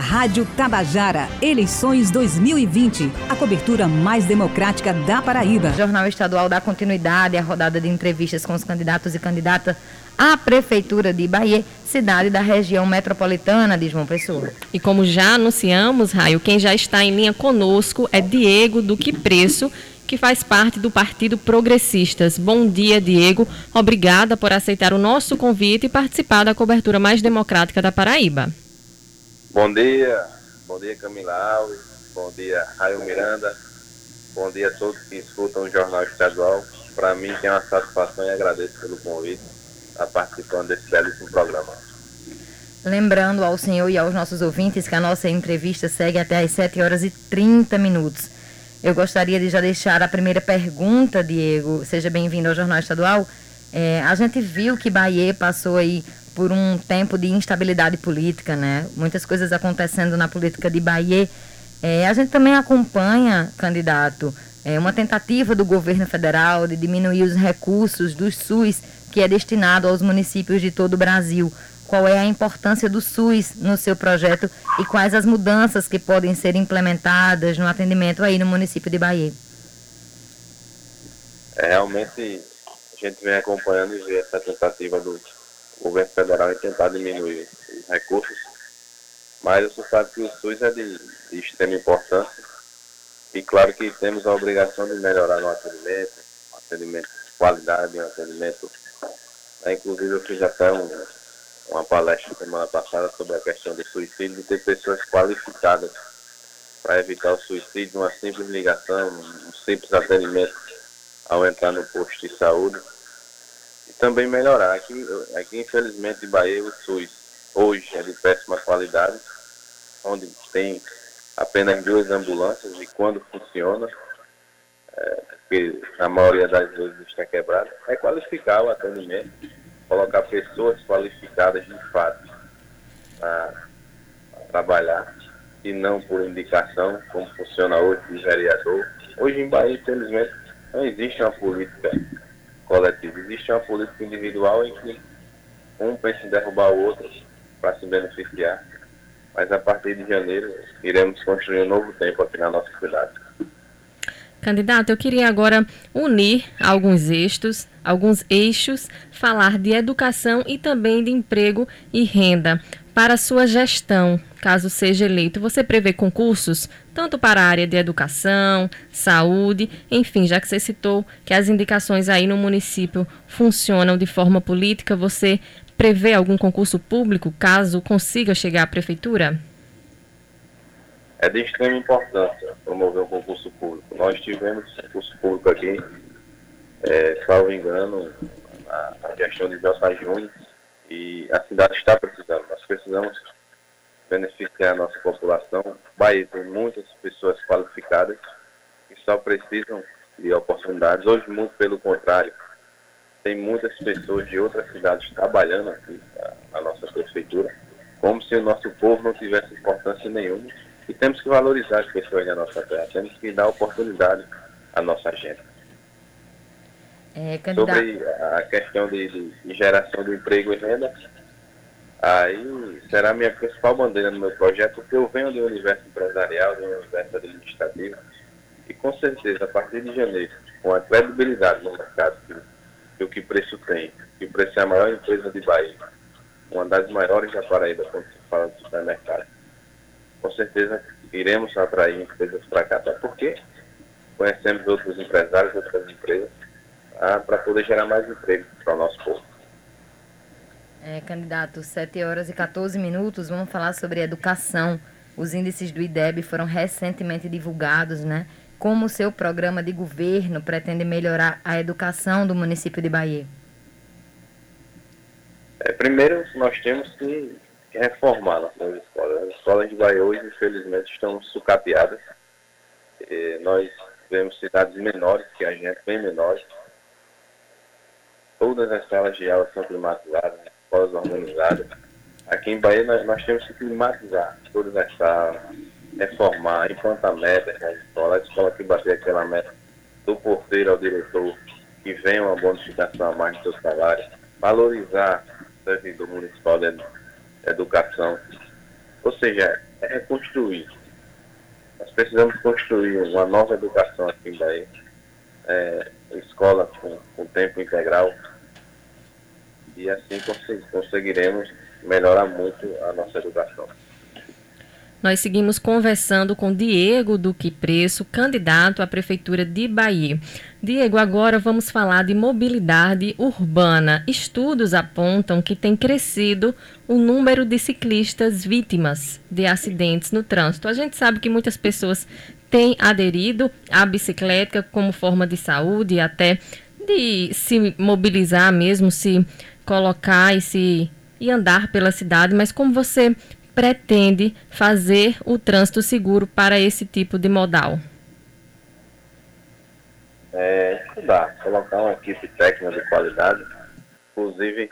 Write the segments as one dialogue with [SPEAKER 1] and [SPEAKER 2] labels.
[SPEAKER 1] Rádio Tabajara, eleições 2020. A cobertura mais democrática da Paraíba.
[SPEAKER 2] O Jornal Estadual dá continuidade à rodada de entrevistas com os candidatos e candidatas à Prefeitura de Bahia, cidade da região metropolitana de João Pessoa.
[SPEAKER 3] E como já anunciamos, Raio, quem já está em linha conosco é Diego Duque Preço, que faz parte do Partido Progressistas. Bom dia, Diego. Obrigada por aceitar o nosso convite e participar da cobertura mais democrática da Paraíba.
[SPEAKER 4] Bom dia, bom dia Camila Alves, bom dia Raio Miranda, bom dia a todos que escutam o Jornal Estadual. Para mim tem uma satisfação e agradeço pelo convite a participando desse belíssimo programa.
[SPEAKER 2] Lembrando ao senhor e aos nossos ouvintes que a nossa entrevista segue até às 7 horas e 30 minutos. Eu gostaria de já deixar a primeira pergunta, Diego. Seja bem-vindo ao Jornal Estadual. É, a gente viu que Bahia passou aí por um tempo de instabilidade política, né? Muitas coisas acontecendo na política de Bahia. É, a gente também acompanha, candidato, é, uma tentativa do governo federal de diminuir os recursos do SUS que é destinado aos municípios de todo o Brasil. Qual é a importância do SUS no seu projeto e quais as mudanças que podem ser implementadas no atendimento aí no município de Bahia?
[SPEAKER 4] É, realmente a gente vem acompanhando essa tentativa do o governo federal em tentar diminuir os recursos, mas você sabe que o SUS é de, de extrema importância e claro que temos a obrigação de melhorar no atendimento, um atendimento de qualidade, um atendimento. Né, inclusive eu fiz até um, uma palestra semana passada sobre a questão do suicídio, de ter pessoas qualificadas para evitar o suicídio, uma simples ligação, um simples atendimento ao entrar no posto de saúde também melhorar. Aqui, aqui infelizmente, em Bahia, o SUS hoje é de péssima qualidade, onde tem apenas duas ambulâncias e quando funciona, é, porque a maioria das vezes está quebrada, é qualificar o atendimento, colocar pessoas qualificadas de fato para trabalhar e não por indicação, como funciona hoje de vereador. Hoje em Bahia, infelizmente, não existe uma política coletivo. Existe uma política individual em que um pensa em derrubar o outro para se beneficiar. Mas a partir de janeiro iremos construir um novo tempo aqui na nossa cidade.
[SPEAKER 3] Candidato, eu queria agora unir alguns eixos, alguns eixos, falar de educação e também de emprego e renda. Para sua gestão, caso seja eleito, você prevê concursos tanto para a área de educação, saúde, enfim, já que você citou que as indicações aí no município funcionam de forma política, você prevê algum concurso público caso consiga chegar à prefeitura?
[SPEAKER 4] É de extrema importância promover um concurso público. Nós tivemos concurso público aqui, é, salvo engano, a, a gestão de José Júnior, e a cidade está precisando. Nós precisamos beneficiar a nossa população. Bahia tem muitas pessoas qualificadas que só precisam de oportunidades. Hoje, muito pelo contrário, tem muitas pessoas de outras cidades trabalhando aqui na nossa prefeitura, como se o nosso povo não tivesse importância nenhuma. E temos que valorizar as pessoas da nossa terra, temos que dar oportunidade à nossa gente. É, Sobre a questão de, de, geração de emprego e renda, Aí será a minha principal bandeira no meu projeto, porque eu venho do universo empresarial, do universo administrativo, e com certeza, a partir de janeiro, com a credibilidade no mercado que, que o que preço tem, que o preço é a maior empresa de Bahia, uma das maiores da Paraíba quando se fala de supermercado, com certeza iremos atrair empresas para cá, até porque conhecemos outros empresários, outras empresas, ah, para poder gerar mais emprego para o nosso povo.
[SPEAKER 2] É, candidato, 7 horas e 14 minutos, vamos falar sobre educação. Os índices do IDEB foram recentemente divulgados, né? Como o seu programa de governo pretende melhorar a educação do município de Bahia?
[SPEAKER 4] É, primeiro, nós temos que reformar nossas escolas. As escolas de Bahia hoje, infelizmente, estão sucateadas. E nós vemos cidades menores que a gente, bem menores. Todas as salas de aula são climatizadas, escolas organizadas. Aqui em Bahia nós, nós temos que climatizar todas as salas, reformar, implantar metas na escola, a escola que bater aquela meta do porteiro ao diretor, que venha uma bonificação a mais do seu salário, valorizar o servidor municipal de educação, Ou seja, é reconstruir. Nós precisamos construir uma nova educação aqui em Bahia. É, escola com, com tempo integral. E assim conseguiremos melhorar muito a nossa educação.
[SPEAKER 3] Nós seguimos conversando com Diego Duque Preço, candidato à Prefeitura de Bahia. Diego, agora vamos falar de mobilidade urbana. Estudos apontam que tem crescido o número de ciclistas vítimas de acidentes no trânsito. A gente sabe que muitas pessoas têm aderido à bicicleta como forma de saúde, até de se mobilizar mesmo, se colocar e se e andar pela cidade, mas como você pretende fazer o trânsito seguro para esse tipo de modal?
[SPEAKER 4] É, estudar, colocar uma equipe técnica de qualidade, inclusive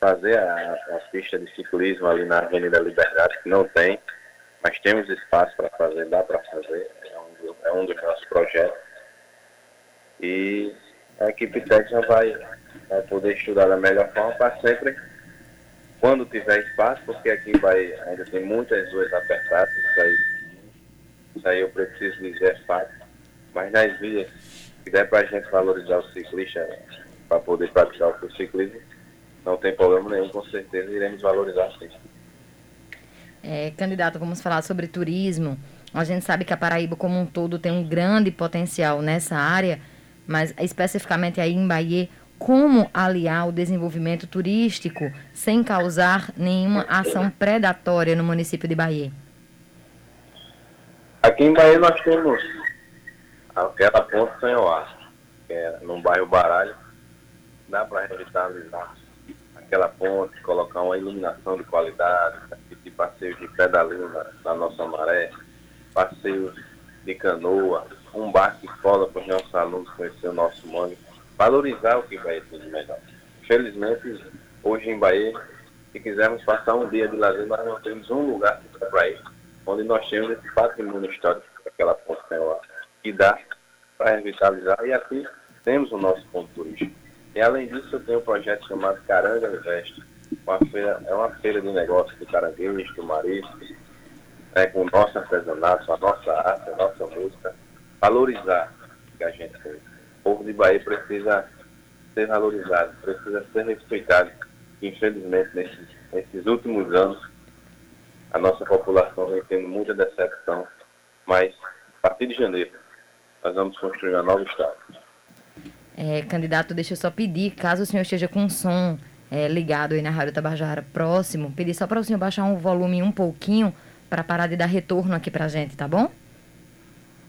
[SPEAKER 4] fazer a, a pista de ciclismo ali na Avenida Liberdade, que não tem, mas temos espaço para fazer, dá para fazer, é um, é um dos nossos projetos. E a equipe técnica vai, vai poder estudar da melhor forma para sempre quando tiver espaço, porque aqui ainda tem muitas ruas apertadas, isso aí, isso aí eu preciso dizer é fato. Mas nas vias, se der para a gente valorizar o ciclista para poder praticar o ciclismo, não tem problema nenhum, com certeza iremos valorizar sim.
[SPEAKER 2] É, candidato, vamos falar sobre turismo. A gente sabe que a Paraíba como um todo tem um grande potencial nessa área, mas especificamente aí em Bahia, como aliar o desenvolvimento turístico sem causar nenhuma ação predatória no município de Bahia?
[SPEAKER 4] Aqui em Bahia nós temos aquela ponte Sanhoá, que é no bairro Baralho. Dá para revitalizar aquela ponte, colocar uma iluminação de qualidade, de passeios de pedalinho na, nossa maré, passeios de canoa, um barco escola para os nossos alunos conhecer o nosso mangue valorizar o que Bahia tem de melhor. Felizmente, hoje em Bahia, se quisermos passar um dia de lazer, nós não temos um lugar para ir, onde nós temos esse patrimônio histórico, aquela ponte lá, que dá para revitalizar, e aqui temos o nosso ponto turístico. E além disso, eu tenho um projeto chamado Caranga Invest, uma feira, é uma feira de negócios de caranguejos, do marisco, é, com o nosso artesanato, a nossa arte, a nossa música, valorizar o que a gente tem povo de Bahia precisa ser valorizado, precisa ser respeitado. Infelizmente, nesses, nesses últimos anos, a nossa população vem tendo muita decepção, mas a partir de janeiro, nós vamos construir uma nova estado.
[SPEAKER 2] É, candidato, deixa eu só pedir, caso o senhor esteja com som é, ligado aí na Rádio Tabajara próximo, pedir só para o senhor baixar o volume um pouquinho para parar de dar retorno aqui para a gente, tá bom?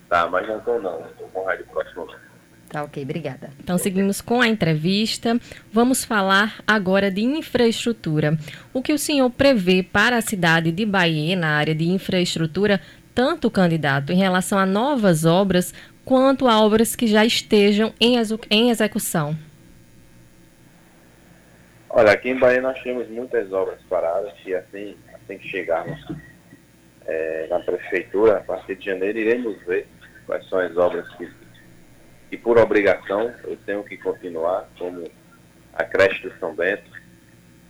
[SPEAKER 4] Tá, mas não estou não, estou com rádio próximo.
[SPEAKER 2] Tá ok, obrigada.
[SPEAKER 3] Então seguimos com a entrevista. Vamos falar agora de infraestrutura. O que o senhor prevê para a cidade de Bahia na área de infraestrutura, tanto candidato em relação a novas obras quanto a obras que já estejam em, em execução?
[SPEAKER 4] Olha, aqui em Bahia nós temos muitas obras paradas e assim, assim que chegarmos é, na prefeitura, a partir de janeiro, iremos ver quais são as obras que e por obrigação eu tenho que continuar, como a creche do São Bento,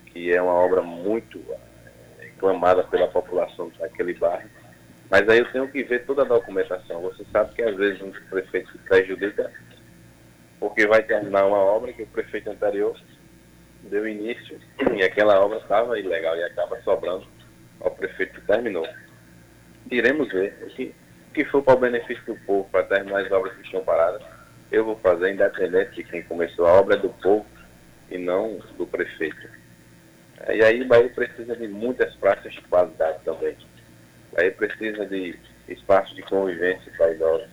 [SPEAKER 4] que é uma obra muito eh, reclamada pela população daquele bairro. Mas aí eu tenho que ver toda a documentação. Você sabe que às vezes um prefeito se prejudica porque vai terminar uma obra que o prefeito anterior deu início e aquela obra estava ilegal e acaba sobrando ao prefeito que terminou. Iremos ver o que, que for para o benefício do povo, para terminar as obras que estão paradas eu vou fazer independente de quem começou a obra é do povo e não do prefeito. E aí o Bahia precisa de muitas praças de qualidade também. O Bahia precisa de espaços de convivência para idosos.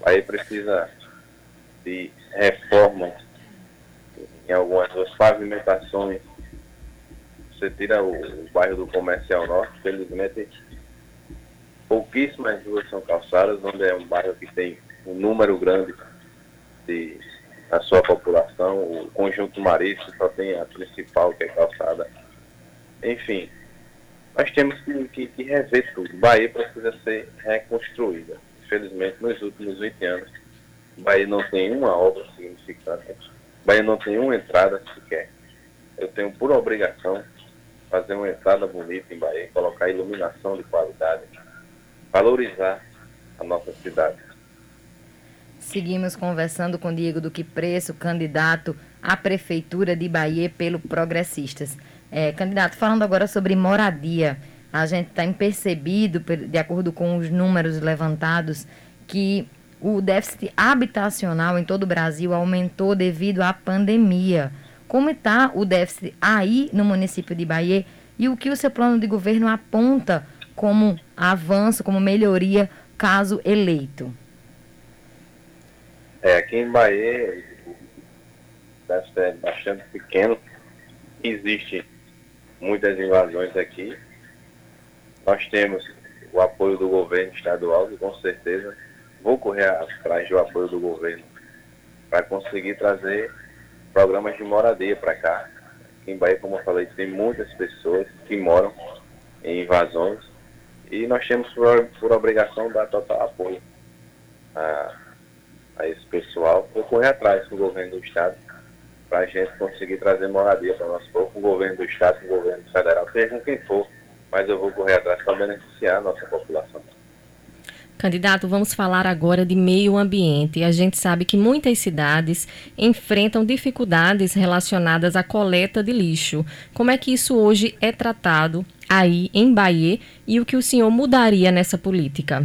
[SPEAKER 4] O Bahia precisa de reformas em algumas das pavimentações. Você tira o, o bairro do Comercial Norte, felizmente pouquíssimas ruas são calçadas, onde é um bairro que tem um número grande de, da sua população. O conjunto marítico só tem a principal, que é calçada. Enfim, nós temos que, que, que rever tudo. Bahia precisa ser reconstruída. Infelizmente, nos últimos 20 anos, Bahia não tem uma obra significante. Bahia não tem uma entrada sequer. Eu tenho por obrigação fazer uma entrada bonita em Bahia, colocar iluminação de qualidade, valorizar a nossa cidade.
[SPEAKER 2] Seguimos conversando com Diego Duque Preço, candidato à Prefeitura de Bahia pelo Progressistas. É, candidato, falando agora sobre moradia, a gente tem percebido, de acordo com os números levantados, que o déficit habitacional em todo o Brasil aumentou devido à pandemia. Como está o déficit aí no município de Bahia e o que o seu plano de governo aponta como avanço, como melhoria, caso eleito?
[SPEAKER 4] É, aqui em Bahia, déficit é bastante pequeno. Existe muitas invasões aqui. Nós temos o apoio do governo estadual, e com certeza vou correr atrás do apoio do governo para conseguir trazer programas de moradia para cá. Aqui em Bahia, como eu falei, tem muitas pessoas que moram em invasões e nós temos por, por obrigação dar total apoio a, a esse pessoal. Vou correr atrás com o governo do Estado para a gente conseguir trazer moradia para o nosso povo, o governo do Estado, o governo federal, seja com quem for, mas eu vou correr atrás para beneficiar a nossa população.
[SPEAKER 3] Candidato, vamos falar agora de meio ambiente. A gente sabe que muitas cidades enfrentam dificuldades relacionadas à coleta de lixo. Como é que isso hoje é tratado aí em Bahia e o que o senhor mudaria nessa política?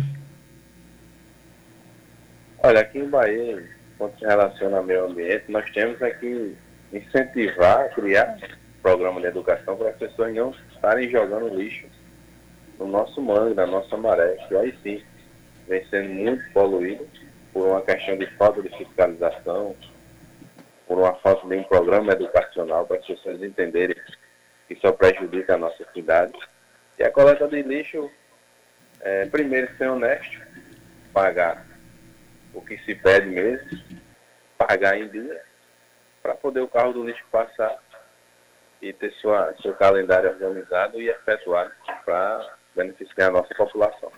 [SPEAKER 4] Olha, aqui em Bahia, quando se relaciona ao meio ambiente, nós temos aqui incentivar, criar programa de educação para as pessoas não estarem jogando lixo no nosso mangue, na nossa maré, que aí sim vem sendo muito poluído por uma questão de falta de fiscalização, por uma falta de um programa educacional para as pessoas entenderem que só prejudica a nossa cidade. E a coleta de lixo, é, primeiro, ser honesto, pagar o que se pede mesmo, pagar em dia, para poder o carro do lixo passar e ter sua, seu calendário organizado e efetuado para beneficiar a nossa população.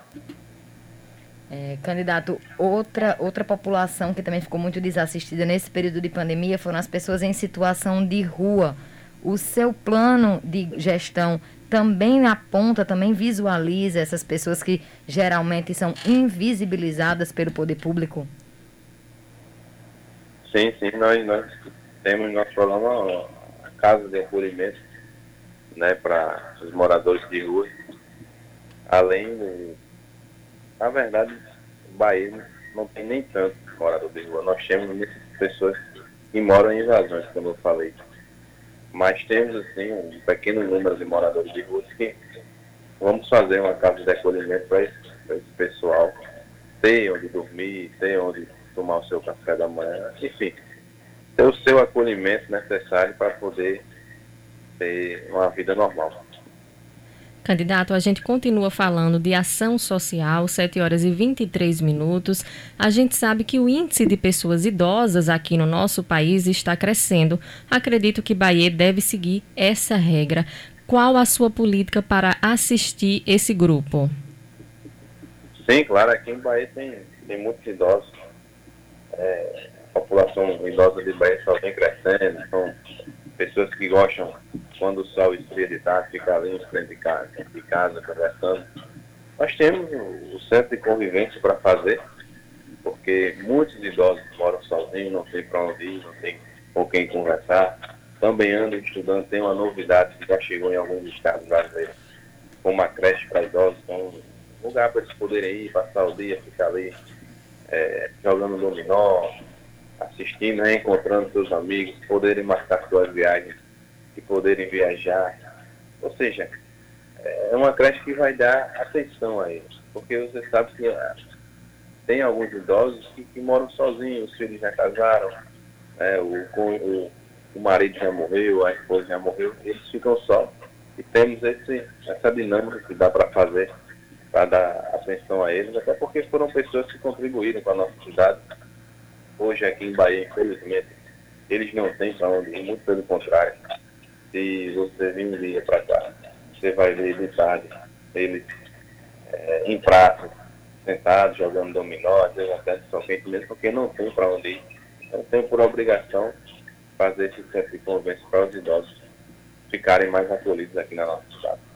[SPEAKER 2] É, candidato, outra, outra população que também ficou muito desassistida nesse período de pandemia foram as pessoas em situação de rua. O seu plano de gestão também aponta, também visualiza essas pessoas que geralmente são invisibilizadas pelo poder público?
[SPEAKER 4] Sim, sim, nós, nós temos nosso programa a casa de acolhimento né, para os moradores de rua, além de na verdade, o Bahia não tem nem tanto morador de rua. Nós temos pessoas que moram em invasões, como eu falei. Mas temos, assim, um pequeno número de moradores de rua que vamos fazer uma casa de acolhimento para esse, esse pessoal ter onde dormir, ter onde tomar o seu café da manhã, enfim, ter o seu acolhimento necessário para poder ter uma vida normal.
[SPEAKER 3] Candidato, a gente continua falando de ação social, 7 horas e 23 minutos. A gente sabe que o índice de pessoas idosas aqui no nosso país está crescendo. Acredito que Bahia deve seguir essa regra. Qual a sua política para assistir esse grupo?
[SPEAKER 4] Sim, claro, aqui em Bahia tem, tem muitos idosos. É, a população idosa de Bahia só vem crescendo, são pessoas que gostam, quando o sol esfria de tarde, ficar ali em frente de casa, conversando. Nós temos o centro de convivência para fazer, porque muitos idosos moram sozinhos, não tem para onde ir, não tem com quem conversar. Também andam estudando, tem uma novidade que já chegou em alguns estados brasileiros, como uma creche para idosos, um lugar para eles poderem ir, passar o dia, ficar ali é, jogando dominó, assistindo, reencontrando seus amigos, poderem marcar suas viagens e poderem viajar. Ou seja, é uma creche que vai dar atenção a eles, porque você sabe que ah, tem alguns idosos que, que moram sozinhos, os filhos já casaram, é, o, o, o marido já morreu, a esposa já morreu, eles ficam só. E temos esse, essa dinâmica que dá para fazer para dar atenção a eles, até porque foram pessoas que contribuíram com a nossa cidade Hoje aqui em Bahia, infelizmente, eles não têm para onde ir, muito pelo contrário. Se você vir um dia para cá, você vai ver de tarde eles é, em praça, sentados, jogando dominó, às vezes até Quente mesmo, porque não tem para onde ir. Então tem por obrigação fazer esse centro de convivência para os idosos. ficarem mais acolhidos aqui na nossa cidade.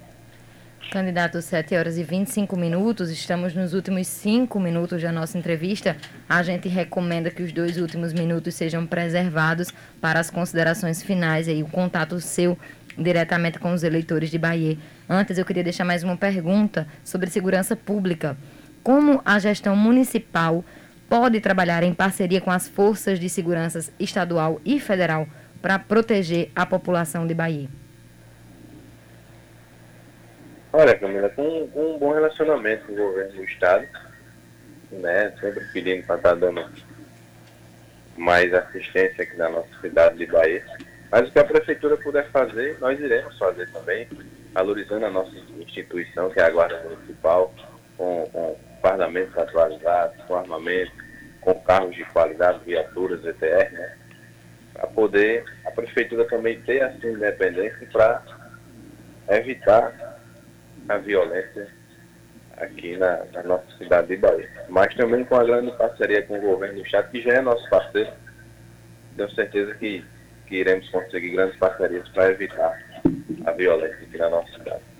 [SPEAKER 2] Candidato, 7 horas e 25 minutos, estamos nos últimos 5 minutos da nossa entrevista. A gente recomenda que os dois últimos minutos sejam preservados para as considerações finais e o contato seu diretamente com os eleitores de Bahia. Antes, eu queria deixar mais uma pergunta sobre segurança pública. Como a gestão municipal pode trabalhar em parceria com as forças de segurança estadual e federal para proteger a população de Bahia?
[SPEAKER 4] Olha, Camila, com, com um bom relacionamento com o governo do Estado, né, sempre pedindo para estar tá dando mais assistência aqui na nossa cidade de Bahia. Mas o que a prefeitura puder fazer, nós iremos fazer também, valorizando a nossa instituição, que é a Guarda Municipal, com, com parlamentos atualizados, com armamento, com carros de qualidade, viaturas, ETR, né? Para poder a prefeitura também ter essa independência para evitar a violência aqui na, na, nossa cidade de Bahia. Mas também com a grande parceria com o governo do Estado, que já é nosso parceiro. Tenho certeza que, que iremos conseguir grandes parcerias para evitar a violência aqui na nossa cidade.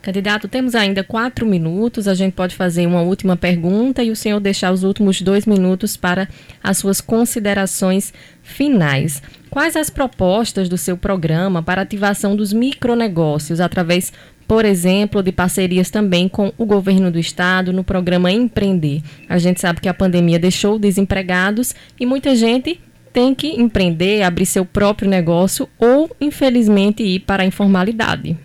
[SPEAKER 3] Candidato, temos ainda quatro minutos. A gente pode fazer uma última pergunta e o senhor deixar os últimos dois minutos para as suas considerações finais. Quais as propostas do seu programa para ativação dos micronegócios através por exemplo, de parcerias também com o governo do estado no programa Empreender. A gente sabe que a pandemia deixou desempregados e muita gente tem que empreender, abrir seu próprio negócio ou, infelizmente, ir para a informalidade.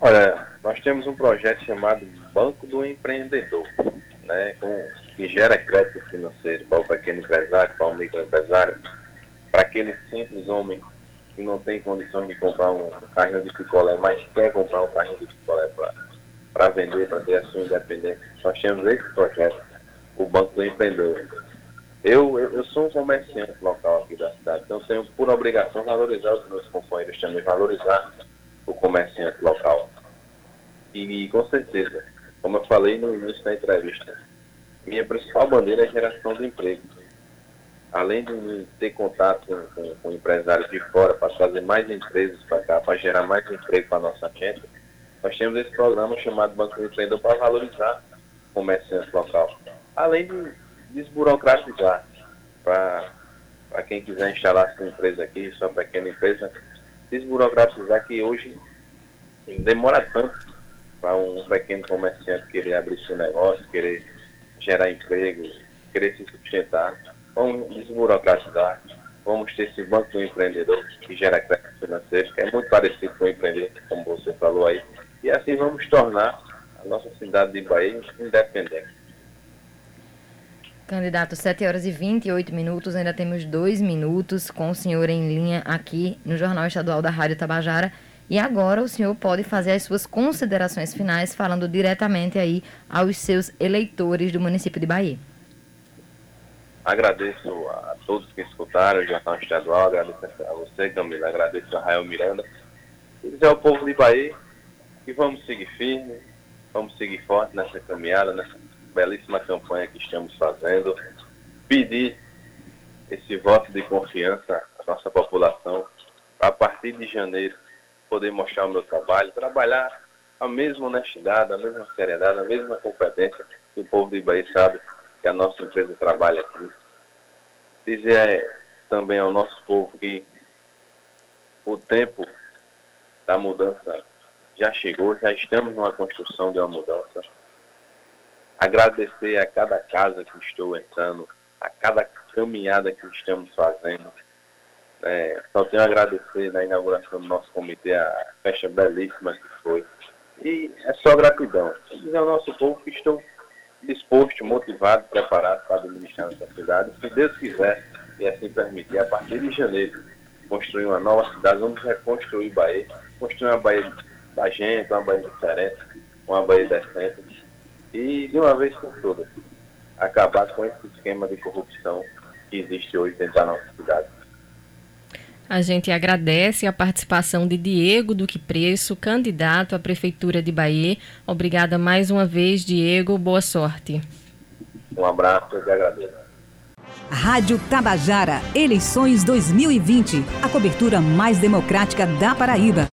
[SPEAKER 4] Olha, nós temos um projeto chamado Banco do Empreendedor, né, com, que gera crédito financeiro para o pequeno empresário, para o microempresário, para aquele simples homem que não tem condições de comprar um carrinho de picolé, mas quer comprar um carrinho de picolé para vender, para ter a sua independência. Nós temos esse projeto, o Banco do Empreendedor. Eu, eu, eu, sou um comerciante local aqui da cidade, então tenho por obrigação valorizar os meus companheiros também, valorizar o comerciante local. E, e com certeza, como eu falei no início da entrevista, minha principal bandeira é a geração de emprego além de ter contato com, com, com empresários de fora para trazer mais empresas para cá, para gerar mais emprego para a nossa gente, nós temos esse programa chamado Banco do Empreendedor para valorizar o comerciante local. Além de desburocratizar para quem quiser instalar sua empresa aqui, sua pequena empresa, desburocratizar que hoje demora tanto para um pequeno comerciante querer abrir seu negócio, querer gerar emprego, querer se sustentar vamos desburocratizar, vamos ter esse banco do empreendedor que gera crédito financeiro, que é muito parecido com o empreender, como você falou aí, e assim vamos tornar a nossa cidade de Bahia independente.
[SPEAKER 2] Candidato, 7 horas e 28 minutos, ainda temos dois minutos com o senhor em linha aqui no Jornal Estadual da Rádio Tabajara. E agora o senhor pode fazer as suas considerações finais, falando diretamente aí aos seus eleitores do município de Bahia.
[SPEAKER 4] Agradeço a todos que escutaram o Jornal Estadual, agradeço a você, Camila, agradeço a Rael Miranda. E dizer ao povo de Bahia que vamos seguir firme, vamos seguir forte nessa caminhada, nessa belíssima campanha que estamos fazendo. Pedir esse voto de confiança à nossa população, a partir de janeiro poder mostrar o meu trabalho, trabalhar a mesma honestidade, a mesma seriedade, a mesma competência que o povo de Bahia sabe que a nossa empresa trabalha aqui. Dizer também ao nosso povo que o tempo da mudança já chegou, já estamos numa construção de uma mudança. Agradecer a cada casa que estou entrando, a cada caminhada que estamos fazendo. É, só tenho a agradecer na inauguração do nosso comitê, a festa belíssima que foi. E é só gratidão. Dizer ao nosso povo que estou disposto, motivado, preparado para administrar essa cidade. Se Deus quiser e assim permitir, a partir de janeiro, construir uma nova cidade, vamos reconstruir Bahia, construir uma Bahia da gente, uma Bahia diferente, uma Bahia decente e, de uma vez por todas, acabar com esse esquema de corrupção que existe hoje dentro da nossa cidade.
[SPEAKER 3] A gente agradece a participação de Diego Duque Preço, candidato à Prefeitura de Bahia. Obrigada mais uma vez, Diego. Boa sorte.
[SPEAKER 4] Um abraço e agradeço.
[SPEAKER 1] Rádio Tabajara, eleições 2020, a cobertura mais democrática da Paraíba.